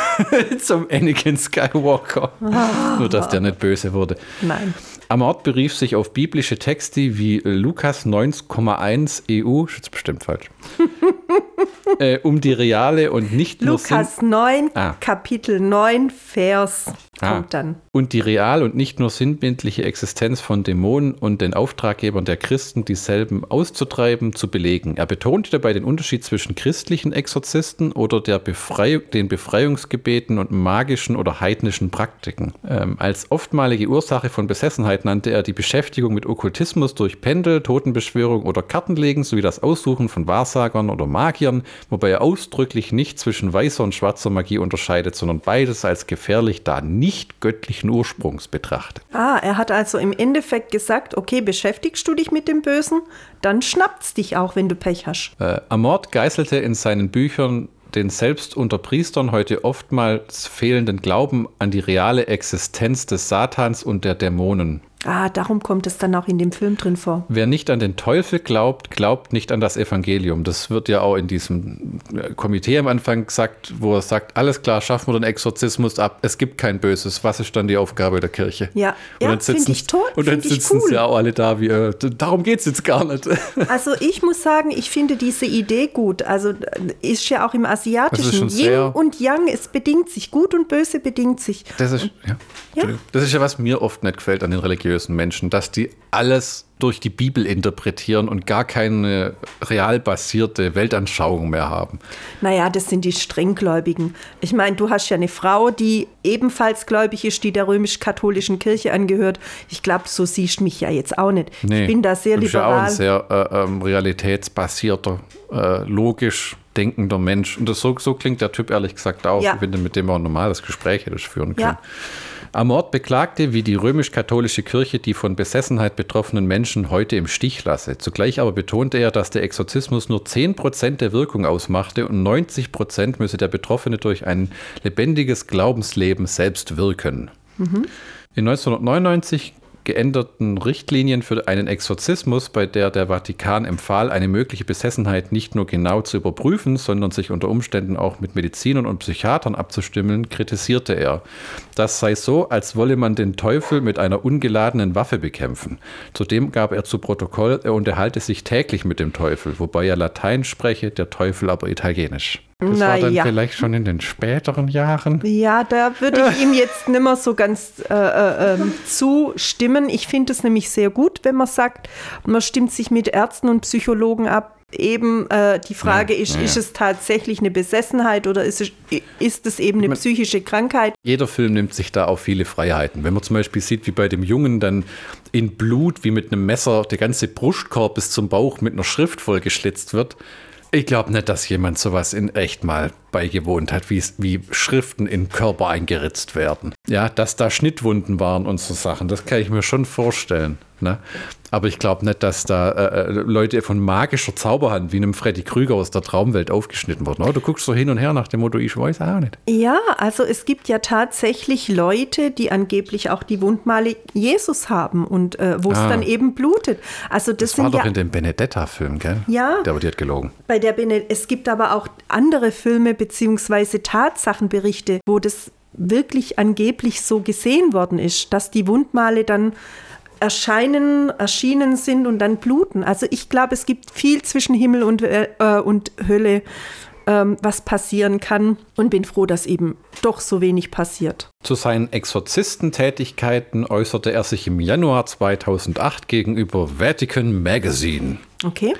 zum Anakin Skywalker. Nur, dass der nicht böse wurde. Nein. Amort berief sich auf biblische Texte wie Lukas 9,1 EU, ist bestimmt falsch, äh, um die reale und nicht nur Sinn- Lukas 9, Ah. Kapitel 9, Vers Ah. und die real und nicht nur sinnbildliche Existenz von Dämonen und den Auftraggebern der Christen, dieselben auszutreiben, zu belegen. Er betonte dabei den Unterschied zwischen christlichen Exorzisten oder der Befrei den Befreiungsgebeten und magischen oder heidnischen Praktiken. Ähm, als oftmalige Ursache von Besessenheit nannte er die Beschäftigung mit Okkultismus durch Pendel, Totenbeschwörung oder Kartenlegen sowie das Aussuchen von Wahrsagern oder Magiern, wobei er ausdrücklich nicht zwischen weißer und schwarzer Magie unterscheidet, sondern beides als gefährlich, da nicht göttlichen Ursprungs betrachtet. Ah, er hat also im Endeffekt gesagt, okay, beschäftigst du dich mit dem Bösen, dann schnappt's dich auch, wenn du Pech hast. Äh, Amort geißelte in seinen Büchern den selbst unter Priestern heute oftmals fehlenden Glauben an die reale Existenz des Satans und der Dämonen. Ah, darum kommt es dann auch in dem Film drin vor. Wer nicht an den Teufel glaubt, glaubt nicht an das Evangelium. Das wird ja auch in diesem äh, Komitee am Anfang gesagt, wo er sagt, alles klar, schaffen wir den Exorzismus ab, es gibt kein Böses. Was ist dann die Aufgabe der Kirche? Ja, und ja sitzen, ich toll. Und dann sitzen cool. sie ja auch alle da, wie, äh, darum geht es jetzt gar nicht. Also ich muss sagen, ich finde diese Idee gut. Also ist ja auch im Asiatischen Yin und Yang, es bedingt sich. Gut und Böse bedingt sich. Das ist, ja. Ja. Das ist ja, was mir oft nicht gefällt an den religiösen Menschen, dass die alles durch die Bibel interpretieren und gar keine real basierte Weltanschauung mehr haben. Naja, das sind die Strenggläubigen. Ich meine, du hast ja eine Frau, die ebenfalls gläubig ist, die der römisch-katholischen Kirche angehört. Ich glaube, so siehst du mich ja jetzt auch nicht. Nee, ich bin da sehr liberal. Ja auch ein sehr äh, ähm, realitätsbasierter, äh, logisch denkender Mensch. Und das, so, so klingt der Typ ehrlich gesagt auch, ja. wenn du mit dem auch ein normales Gespräch hättest führen können. Ja. Amort beklagte, wie die römisch-katholische Kirche die von Besessenheit betroffenen Menschen heute im Stich lasse. Zugleich aber betonte er, dass der Exorzismus nur 10% der Wirkung ausmachte und 90% müsse der Betroffene durch ein lebendiges Glaubensleben selbst wirken. Mhm. In 1999 geänderten Richtlinien für einen Exorzismus, bei der der Vatikan empfahl, eine mögliche Besessenheit nicht nur genau zu überprüfen, sondern sich unter Umständen auch mit Medizinern und Psychiatern abzustimmen, kritisierte er. Das sei so, als wolle man den Teufel mit einer ungeladenen Waffe bekämpfen. Zudem gab er zu Protokoll, er unterhalte sich täglich mit dem Teufel, wobei er Latein spreche, der Teufel aber Italienisch. Das Na, war dann ja. vielleicht schon in den späteren Jahren. Ja, da würde ich ihm jetzt nicht mehr so ganz äh, äh, ähm, zustimmen. Ich finde es nämlich sehr gut, wenn man sagt, man stimmt sich mit Ärzten und Psychologen ab. Eben äh, die Frage ja, ist, ja. ist es tatsächlich eine Besessenheit oder ist es, ist es eben eine psychische Krankheit? Jeder Film nimmt sich da auch viele Freiheiten. Wenn man zum Beispiel sieht, wie bei dem Jungen dann in Blut, wie mit einem Messer der ganze Brustkorb bis zum Bauch mit einer Schrift vollgeschlitzt wird, ich glaube nicht, dass jemand sowas in echt mal beigewohnt hat, wie, Schriften in Körper eingeritzt werden. Ja, dass da Schnittwunden waren und so Sachen, das kann ich mir schon vorstellen. Ne? Aber ich glaube nicht, dass da äh, äh, Leute von magischer Zauberhand wie einem Freddy Krüger aus der Traumwelt aufgeschnitten wurden. Oh, du guckst so hin und her nach dem Motto, ich weiß auch nicht. Ja, also es gibt ja tatsächlich Leute, die angeblich auch die Wundmale Jesus haben und äh, wo es ah. dann eben blutet. Also das, das war doch ja, in dem Benedetta-Film, gell? Ja. Der aber die hat gelogen. Bei der Bene es gibt aber auch andere Filme beziehungsweise Tatsachenberichte, wo das wirklich angeblich so gesehen worden ist, dass die Wundmale dann erscheinen, erschienen sind und dann bluten. Also ich glaube, es gibt viel zwischen Himmel und, äh, und Hölle, ähm, was passieren kann und bin froh, dass eben doch so wenig passiert. Zu seinen Exorzistentätigkeiten äußerte er sich im Januar 2008 gegenüber Vatican Magazine. Okay.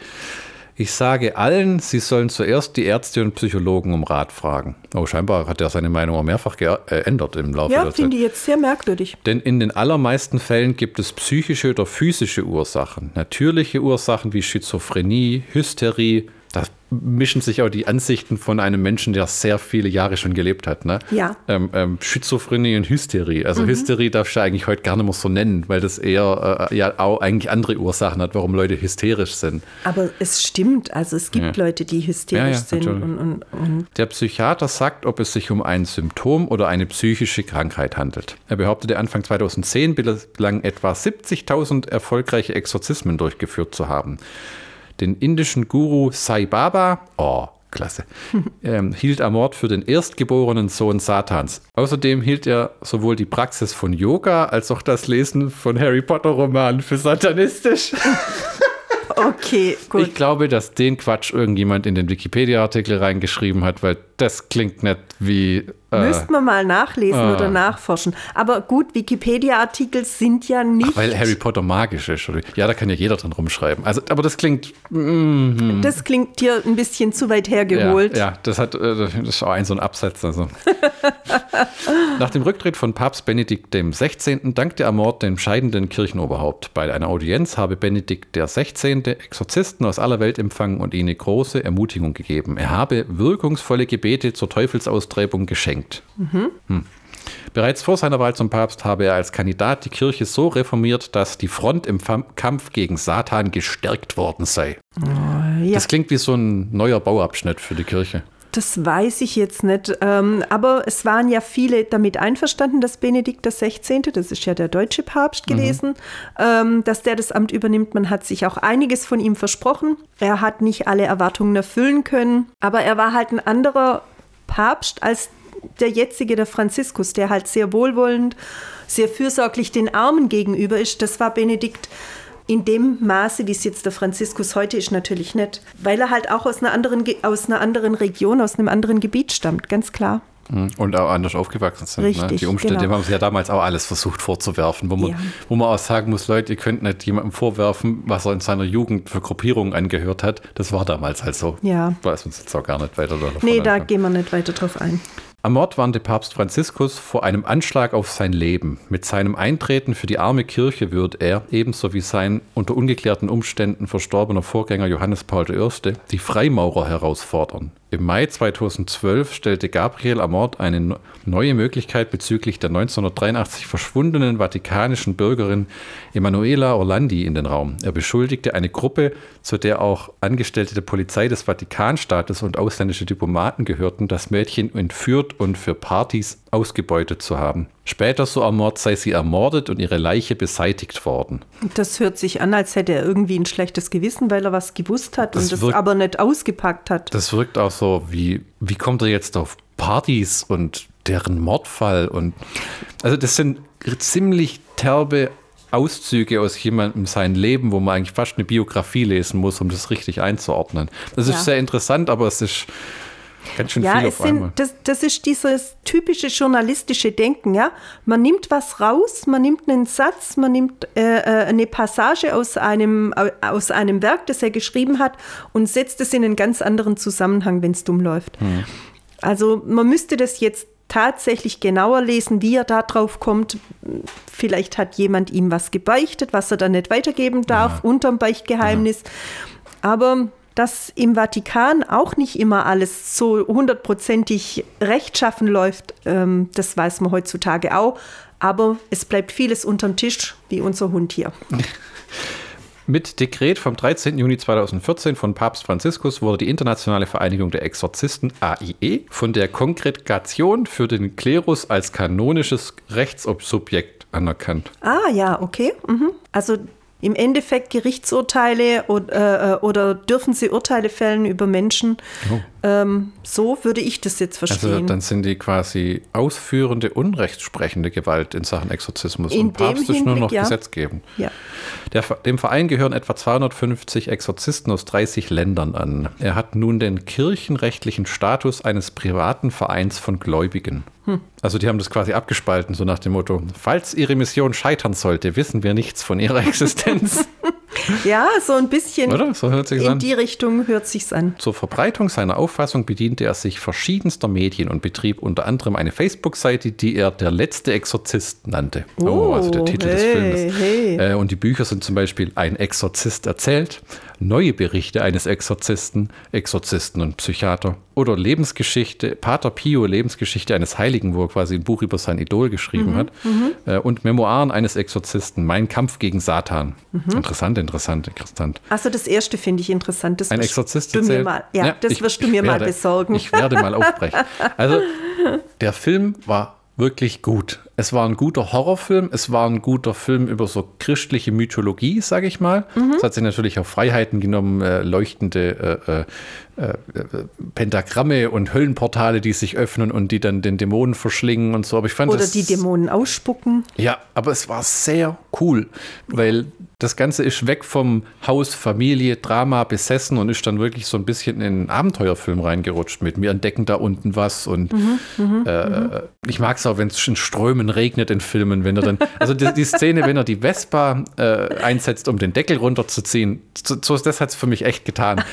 Ich sage allen, sie sollen zuerst die Ärzte und Psychologen um Rat fragen. Oh, scheinbar hat er seine Meinung auch mehrfach geändert im Laufe ja, der Zeit. Ja, finde ich jetzt sehr merkwürdig. Denn in den allermeisten Fällen gibt es psychische oder physische Ursachen. Natürliche Ursachen wie Schizophrenie, Hysterie, mischen sich auch die Ansichten von einem Menschen, der sehr viele Jahre schon gelebt hat. Ne? Ja. Ähm, ähm, Schizophrenie und Hysterie. Also mhm. Hysterie darfst du eigentlich heute gar nicht mehr so nennen, weil das eher äh, ja auch eigentlich andere Ursachen hat, warum Leute hysterisch sind. Aber es stimmt, also es gibt ja. Leute, die hysterisch ja, sind. Und, und, und Der Psychiater sagt, ob es sich um ein Symptom oder eine psychische Krankheit handelt. Er behauptete Anfang 2010 bislang etwa 70.000 erfolgreiche Exorzismen durchgeführt zu haben den indischen Guru Sai Baba, oh, klasse, ähm, hielt Amort für den erstgeborenen Sohn Satans. Außerdem hielt er sowohl die Praxis von Yoga als auch das Lesen von Harry Potter Romanen für satanistisch. Okay, gut. Ich glaube, dass den Quatsch irgendjemand in den Wikipedia-Artikel reingeschrieben hat, weil das klingt nicht wie. Äh, Müsste man mal nachlesen äh, oder nachforschen. Aber gut, Wikipedia-Artikel sind ja nicht. Ach, weil Harry Potter magisch ist. Oder? Ja, da kann ja jeder drin rumschreiben. Also, aber das klingt. Mm, das klingt dir ein bisschen zu weit hergeholt. Ja, ja das, hat, äh, das ist auch ein so ein Absatz. Also. Nach dem Rücktritt von Papst Benedikt XVI. dankte Amort dem scheidenden Kirchenoberhaupt. Bei einer Audienz habe Benedikt XVI. Exorzisten aus aller Welt empfangen und ihnen große Ermutigung gegeben. Er habe wirkungsvolle Gebete zur Teufelsaustreibung geschenkt. Mhm. Hm. Bereits vor seiner Wahl zum Papst habe er als Kandidat die Kirche so reformiert, dass die Front im Kampf gegen Satan gestärkt worden sei. Oh, ja. Das klingt wie so ein neuer Bauabschnitt für die Kirche. Das weiß ich jetzt nicht. Ähm, aber es waren ja viele damit einverstanden, dass Benedikt XVI., das ist ja der deutsche Papst gewesen, mhm. dass der das Amt übernimmt. Man hat sich auch einiges von ihm versprochen. Er hat nicht alle Erwartungen erfüllen können, aber er war halt ein anderer Papst als der jetzige, der Franziskus, der halt sehr wohlwollend, sehr fürsorglich den Armen gegenüber ist. Das war Benedikt in dem Maße, wie es jetzt der Franziskus heute ist, natürlich nicht. Weil er halt auch aus einer anderen, aus einer anderen Region, aus einem anderen Gebiet stammt, ganz klar. Mhm. Und auch anders aufgewachsen sind. Ne? Richtig, ne? Die Umstände genau. haben sie ja damals auch alles versucht vorzuwerfen, wo man, ja. wo man auch sagen muss, Leute, ihr könnt nicht jemandem vorwerfen, was er in seiner Jugend für Gruppierungen angehört hat. Das war damals halt so. Ja. Weiß uns jetzt auch gar nicht weiter davon Nee, da gehen wir nicht weiter drauf ein. Am Mord warnte Papst Franziskus vor einem Anschlag auf sein Leben. Mit seinem Eintreten für die arme Kirche würde er, ebenso wie sein unter ungeklärten Umständen verstorbener Vorgänger Johannes Paul I., die Freimaurer herausfordern. Im Mai 2012 stellte Gabriel Amort eine neue Möglichkeit bezüglich der 1983 verschwundenen vatikanischen Bürgerin Emanuela Orlandi in den Raum. Er beschuldigte eine Gruppe, zu der auch Angestellte der Polizei des Vatikanstaates und ausländische Diplomaten gehörten, das Mädchen entführt und für Partys ausgebeutet zu haben. Später, so Amort, sei sie ermordet und ihre Leiche beseitigt worden. Das hört sich an, als hätte er irgendwie ein schlechtes Gewissen, weil er was gewusst hat das und wirkt, das aber nicht ausgepackt hat. Das wirkt auch so, wie, wie kommt er jetzt auf Partys und deren Mordfall und also das sind ziemlich terbe Auszüge aus jemandem sein Leben, wo man eigentlich fast eine Biografie lesen muss, um das richtig einzuordnen. Das ist ja. sehr interessant, aber es ist Ganz schön ja, viel es sind, das, das ist dieses typische journalistische Denken. Ja? Man nimmt was raus, man nimmt einen Satz, man nimmt äh, äh eine Passage aus einem, aus einem Werk, das er geschrieben hat, und setzt es in einen ganz anderen Zusammenhang, wenn es dumm läuft. Hm. Also man müsste das jetzt tatsächlich genauer lesen, wie er da drauf kommt. Vielleicht hat jemand ihm was gebeichtet, was er dann nicht weitergeben darf, ja. unterm Beichtgeheimnis. Ja. Aber dass im Vatikan auch nicht immer alles so hundertprozentig rechtschaffen läuft, ähm, das weiß man heutzutage auch. Aber es bleibt vieles unterm Tisch, wie unser Hund hier. Mit Dekret vom 13. Juni 2014 von Papst Franziskus wurde die Internationale Vereinigung der Exorzisten AIE von der Kongregation für den Klerus als kanonisches Rechtssubjekt anerkannt. Ah ja, okay. Mhm. Also im Endeffekt Gerichtsurteile oder, äh, oder dürfen sie Urteile fällen über Menschen. Oh. Ähm, so würde ich das jetzt also verstehen. Also dann sind die quasi ausführende, unrechtsprechende Gewalt in Sachen Exorzismus in und Papst ist nur noch ja. Gesetzgebend. Ja. Der, dem Verein gehören etwa 250 Exorzisten aus 30 Ländern an. Er hat nun den kirchenrechtlichen Status eines privaten Vereins von Gläubigen. Hm. Also die haben das quasi abgespalten, so nach dem Motto, falls Ihre Mission scheitern sollte, wissen wir nichts von Ihrer Existenz. ja, so ein bisschen Oder? So hört in an. die Richtung hört sich's an. Zur Verbreitung seiner Auffassung bediente er sich verschiedenster Medien und betrieb unter anderem eine Facebook-Seite, die er der letzte Exorzist nannte. Oh, oh also der Titel hey, des Films. Hey. Äh, und die Bücher sind zum Beispiel Ein Exorzist erzählt, Neue Berichte eines Exorzisten, Exorzisten und Psychiater oder Lebensgeschichte, Pater Pio, Lebensgeschichte eines Heiligen, wo er quasi ein Buch über sein Idol geschrieben mhm, hat mhm. Äh, und Memoiren eines Exorzisten, Mein Kampf gegen Satan. Mhm. Interessant, interessant, interessant. Also das erste finde ich interessant. Das ein Exorzist du mir mal, ja, ja, das ich, wirst du mir werde, mal besorgen. Ich werde mal aufbrechen. Also der Film war wirklich gut. Es war ein guter Horrorfilm, es war ein guter Film über so christliche Mythologie, sage ich mal. Mhm. Es hat sich natürlich auch Freiheiten genommen, äh, leuchtende äh, äh, äh, Pentagramme und Höllenportale, die sich öffnen und die dann den Dämonen verschlingen und so. Aber ich fand Oder das, die Dämonen ausspucken. Ja, aber es war sehr cool, weil das Ganze ist weg vom Haus, Familie, Drama besessen und ist dann wirklich so ein bisschen in einen Abenteuerfilm reingerutscht mit mir entdecken da unten was und mhm, mhm äh, mhm. ich mag es auch, wenn es in Strömen regnet in Filmen, wenn er dann, also die, die Szene, wenn er die Vespa äh, einsetzt, um den Deckel runterzuziehen, so, so das hat es für mich echt getan.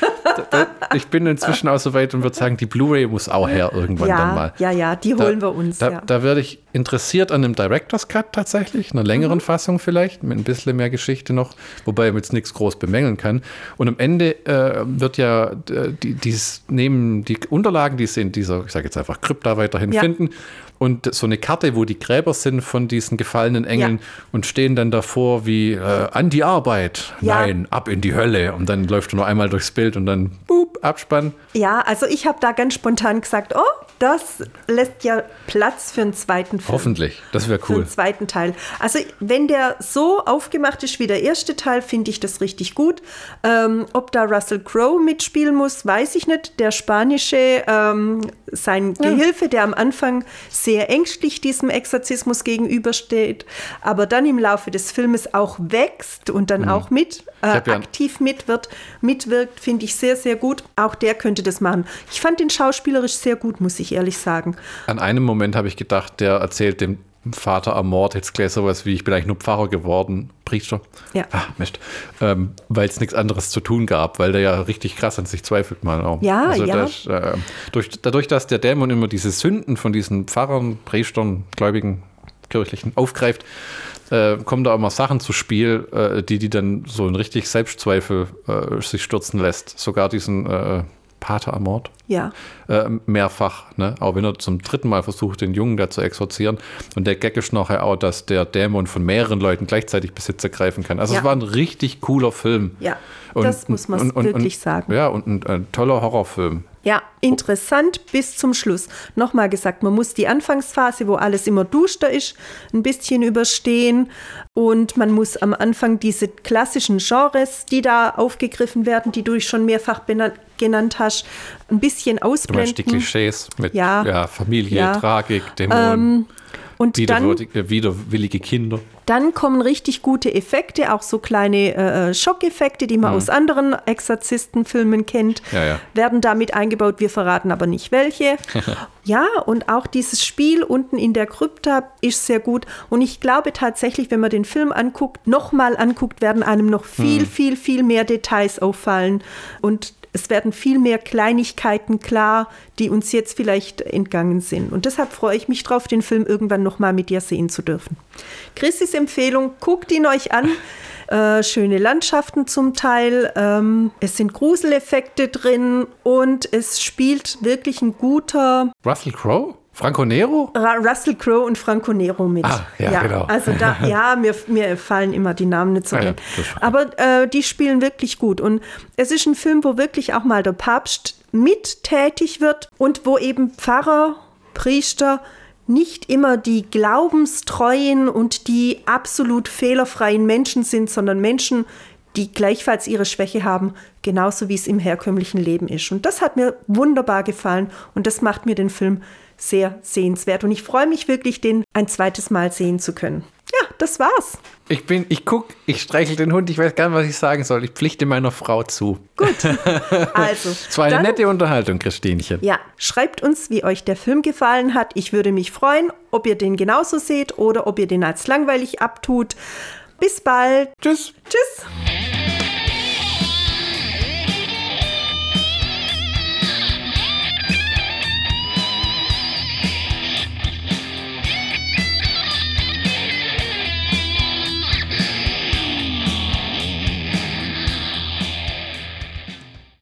ich bin inzwischen auch so weit und würde sagen, die Blu-ray muss auch her irgendwann ja, dann mal. Ja, ja, die holen da, wir uns. Da, ja. da werde ich interessiert an einem Director's Cut tatsächlich, einer längeren mhm. Fassung vielleicht, mit ein bisschen mehr Geschichte noch, wobei man jetzt nichts groß bemängeln kann. Und am Ende äh, wird ja äh, die, dies, neben die Unterlagen, die sie in dieser, ich sage jetzt einfach Krypta weiterhin ja. finden, und so eine Karte, wo die Gräber sind von diesen gefallenen Engeln Ja. und stehen dann davor wie äh, an die Arbeit, Ja. nein, ab in die Hölle. Und dann läuft er nur einmal durchs Bild und dann boop, Abspann. Ja, also ich habe da ganz spontan gesagt, oh, das lässt ja Platz für einen zweiten Film. Hoffentlich, das wäre Für cool. einen zweiten Teil. Also wenn der so aufgemacht ist wie der erste Teil, finde ich das richtig gut. Ähm, ob da Russell Crowe mitspielen muss, weiß ich nicht. Der spanische, ähm, sein Gehilfe, der am Anfang sehr ängstlich diesem Exorzismus gegenübersteht, aber dann im Laufe des Filmes auch wächst und dann auch mit äh, Mhm. ja- aktiv mitwirkt, mitwirkt, finde ich sehr, sehr gut. Auch der könnte das machen. Ich fand den schauspielerisch sehr gut, muss ich ehrlich sagen. An einem Moment habe ich gedacht, der erzählt dem Vater am Mord jetzt gleich sowas wie, ich bin eigentlich nur Pfarrer geworden, Priester. Ja. Ah, Mist. Ähm, weil es nichts anderes zu tun gab, weil der ja richtig krass an sich zweifelt mal auch. Ja, ja. Das, äh, durch, dadurch, dass der Dämon immer diese Sünden von diesen Pfarrern, Priestern, Gläubigen, Kirchlichen aufgreift, äh, kommen da immer Sachen zu Spiel, äh, die die dann so in richtig Selbstzweifel äh, sich stürzen lässt. Sogar diesen äh, Pater am Mord Ja. äh, mehrfach, ne? auch wenn er zum dritten Mal versucht, den Jungen da zu exorzieren. Und der Gag ist nachher auch, dass der Dämon von mehreren Leuten gleichzeitig Besitz ergreifen kann. Also Ja. es war ein richtig cooler Film. Ja, das muss man wirklich sagen. Ja, und ein, ein toller Horrorfilm. Ja, interessant bis zum Schluss. Nochmal gesagt, man muss die Anfangsphase, wo alles immer duster ist, ein bisschen überstehen. Und man muss am Anfang diese klassischen Genres, die da aufgegriffen werden, die du schon mehrfach benannt, genannt hast, ein bisschen Du meinst die ausblenden. Klischees mit Ja. ja. Familie, Ja. Tragik, Dämonen, Und dann widerwürdige, widerwillige Kinder. Dann kommen richtig gute Effekte, auch so kleine äh, Schockeffekte, die man aus anderen Exorzistenfilmen kennt, Ja, ja. werden damit eingebaut. Wir verraten aber nicht welche. ja, und auch dieses Spiel unten in der Krypta ist sehr gut. Und ich glaube tatsächlich, wenn man den Film anguckt, nochmal anguckt, werden einem noch viel, viel, viel mehr Details auffallen. Und es werden viel mehr Kleinigkeiten klar, die uns jetzt vielleicht entgangen sind. Und deshalb freue ich mich drauf, den Film irgendwann nochmal mit dir sehen zu dürfen. Christis Empfehlung, guckt ihn euch an. Äh, schöne Landschaften zum Teil. Ähm, es sind Gruseleffekte drin und es spielt wirklich ein guter Russell Crowe? Franco Nero? Russell Crowe und Franco Nero mit. Ah, ja, genau. Also da, ja, mir, mir fallen immer die Namen nicht so Ah, ja, ein. okay. Aber äh, die spielen wirklich gut. Und es ist ein Film, wo wirklich auch mal der Papst mit tätig wird und wo eben Pfarrer, Priester nicht immer die glaubenstreuen und die absolut fehlerfreien Menschen sind, sondern Menschen, die gleichfalls ihre Schwäche haben, genauso wie es im herkömmlichen Leben ist. Und das hat mir wunderbar gefallen und das macht mir den Film sehr sehenswert. Und ich freue mich wirklich, den ein zweites Mal sehen zu können. Ja, das war's. Ich bin, ich guck, ich streichel den Hund, ich weiß gar nicht, was ich sagen soll. Ich pflichte meiner Frau zu. Also, Es war eine dann- nette Unterhaltung, Christinchen. Ja, schreibt uns, wie euch der Film gefallen hat. Ich würde mich freuen, ob ihr den genauso seht oder ob ihr den als langweilig abtut. Bis bald. Tschüss. Tschüss.